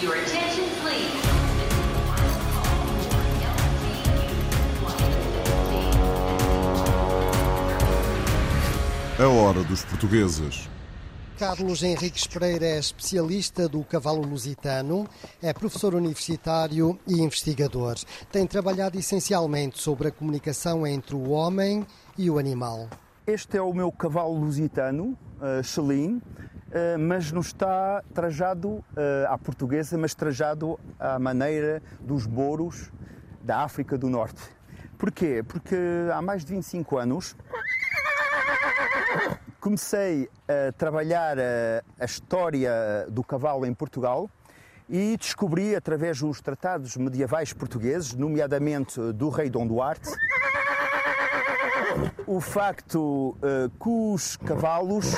Your attention, please. A hora dos portugueses. Carlos Henriques Pereira é especialista do cavalo lusitano, é professor universitário e investigador. Tem trabalhado essencialmente sobre a comunicação entre o homem e o animal. Este é o meu cavalo lusitano, uh, Chelim, uh, mas não está trajado uh, à portuguesa, mas trajado à maneira dos boros da África do Norte. Porquê? Porque há mais de 25 anos comecei a trabalhar a, a, história do cavalo em Portugal e descobri, através dos tratados medievais portugueses, nomeadamente do rei Dom Duarte, o facto que os cavalos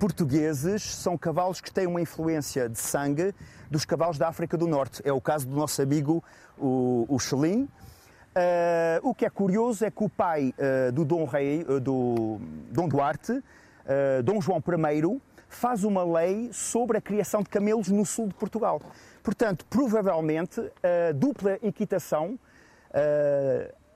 portugueses são cavalos que têm uma influência de sangue dos cavalos da África do Norte. É o caso do nosso amigo, o, o Chelim, Uh, o que é curioso é que o pai uh, do Dom Rei, uh, do Dom Duarte, Dom João I, faz uma lei sobre a criação de camelos no sul de Portugal. Portanto, provavelmente, a dupla equitação,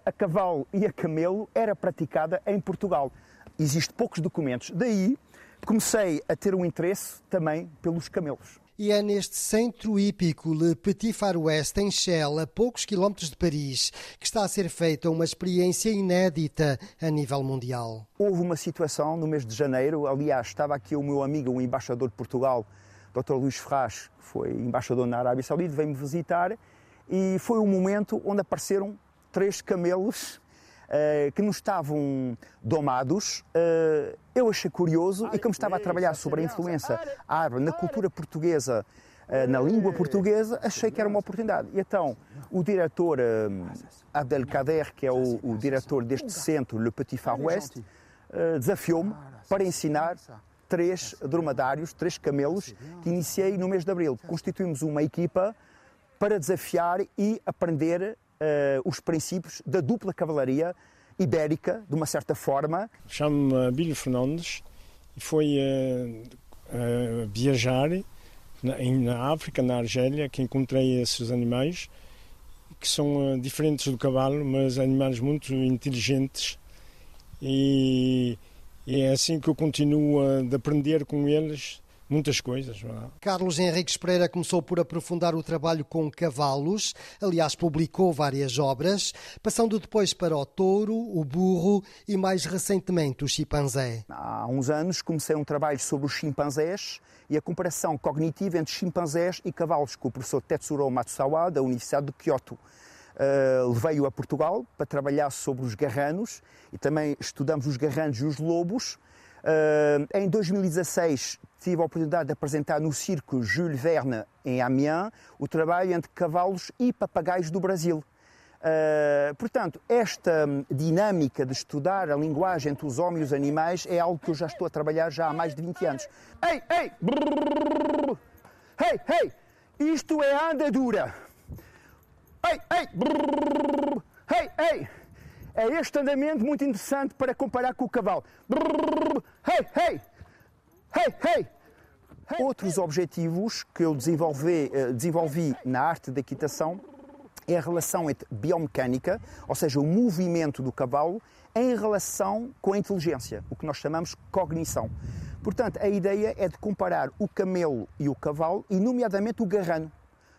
a cavalo e a camelo, era praticada em Portugal. Existem poucos documentos. Daí comecei a ter um interesse também pelos camelos e é neste centro hípico Le Petit Far West, em Chelles, a poucos quilómetros de Paris, que está a ser feita uma experiência inédita a nível mundial. Houve uma situação no mês de janeiro, aliás, estava aqui o meu amigo, o embaixador de Portugal, Dr. Luís Ferraz, que foi embaixador na Arábia Saudita, veio-me visitar e foi o momento onde apareceram três camelos uh, que não estavam domados. Uh, eu achei curioso e como estava a trabalhar sobre a influência árabe na cultura portuguesa, uh, na língua portuguesa, achei que era uma oportunidade. E então, o diretor Abdelkader, que é o, o diretor deste centro, Le Petit Far West, desafiou-me para ensinar três dromedários, três camelos, que iniciei no mês de abril. Constituímos uma equipa para desafiar e aprender os princípios da dupla cavalaria ibérica, de uma certa forma. Chamo-me Bílio Fernandes e fui uh, uh, viajar na, na, África, na Argélia, que encontrei esses animais que são diferentes do cavalo, mas animais muito inteligentes e, e é assim que eu continuo a aprender com eles muitas coisas. É? Carlos Henriques Pereira começou por aprofundar o trabalho com cavalos, aliás, publicou várias obras, passando depois para o touro, o burro e mais recentemente o chimpanzé. Há uns anos comecei um trabalho sobre os chimpanzés e a comparação cognitiva entre chimpanzés e cavalos com o professor Tetsuro Matsusawa, da Universidade de Kyoto. Uh, Levei-o a Portugal para trabalhar sobre os garranos e também estudamos os garranos e os lobos. Uh, em 2016 tive a oportunidade de apresentar no circo Jules Verne em Amiens o trabalho entre cavalos e papagaios do Brasil. Uh, portanto, esta dinâmica de estudar a linguagem entre os homens e os animais é algo que eu já estou a trabalhar já há mais de 20 anos. Ei, ei! Brrr, hey, hey! Isto é andadura! Ei, ei! Brrr, hey, ei! É este andamento muito interessante para comparar com o cavalo. Hey, hey! Hey, hey! Outros objetivos que eu desenvolvi, eh, desenvolvi na arte da equitação é a relação entre biomecânica, ou seja, o movimento do cavalo, em relação com a inteligência, o que nós chamamos cognição. Portanto, a ideia é de comparar o camelo e o cavalo, e nomeadamente o garrano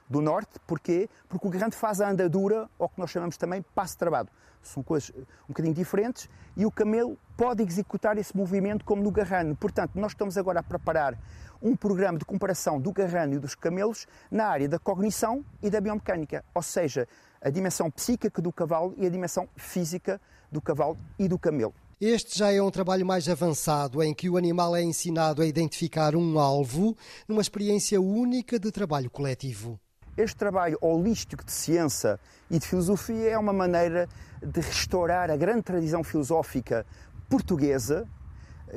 do norte. Porquê? Porque o garrano faz a andadura, ou que nós chamamos também passo travado são coisas um bocadinho diferentes, e o camelo pode executar esse movimento como no garrano. Portanto, nós estamos agora a preparar um programa de comparação do garrano e dos camelos na área da cognição e da biomecânica, ou seja, a dimensão psíquica do cavalo e a dimensão física do cavalo e do camelo. Este já é um trabalho mais avançado, em que o animal é ensinado a identificar um alvo numa experiência única de trabalho coletivo. Este trabalho holístico de ciência e de filosofia é uma maneira de restaurar a grande tradição filosófica portuguesa,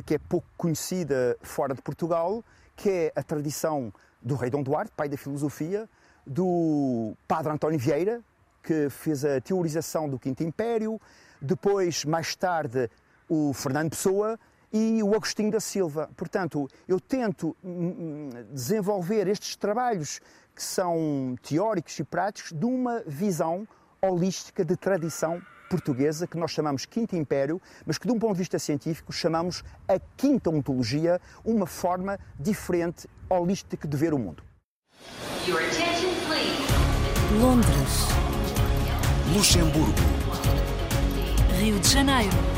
que é pouco conhecida fora de Portugal, que é a tradição do rei Dom Duarte, pai da filosofia, do padre António Vieira, que fez a teorização do Quinto Império, depois, mais tarde, o Fernando Pessoa e o Agostinho da Silva. Portanto, eu tento hum, hum, desenvolver estes trabalhos que são teóricos e práticos de uma visão holística de tradição portuguesa que nós chamamos Quinto Império, mas que, de um ponto de vista científico, chamamos a Quinta Ontologia, uma forma diferente, holística de ver o mundo. Londres. Luxemburgo. Rio de Janeiro.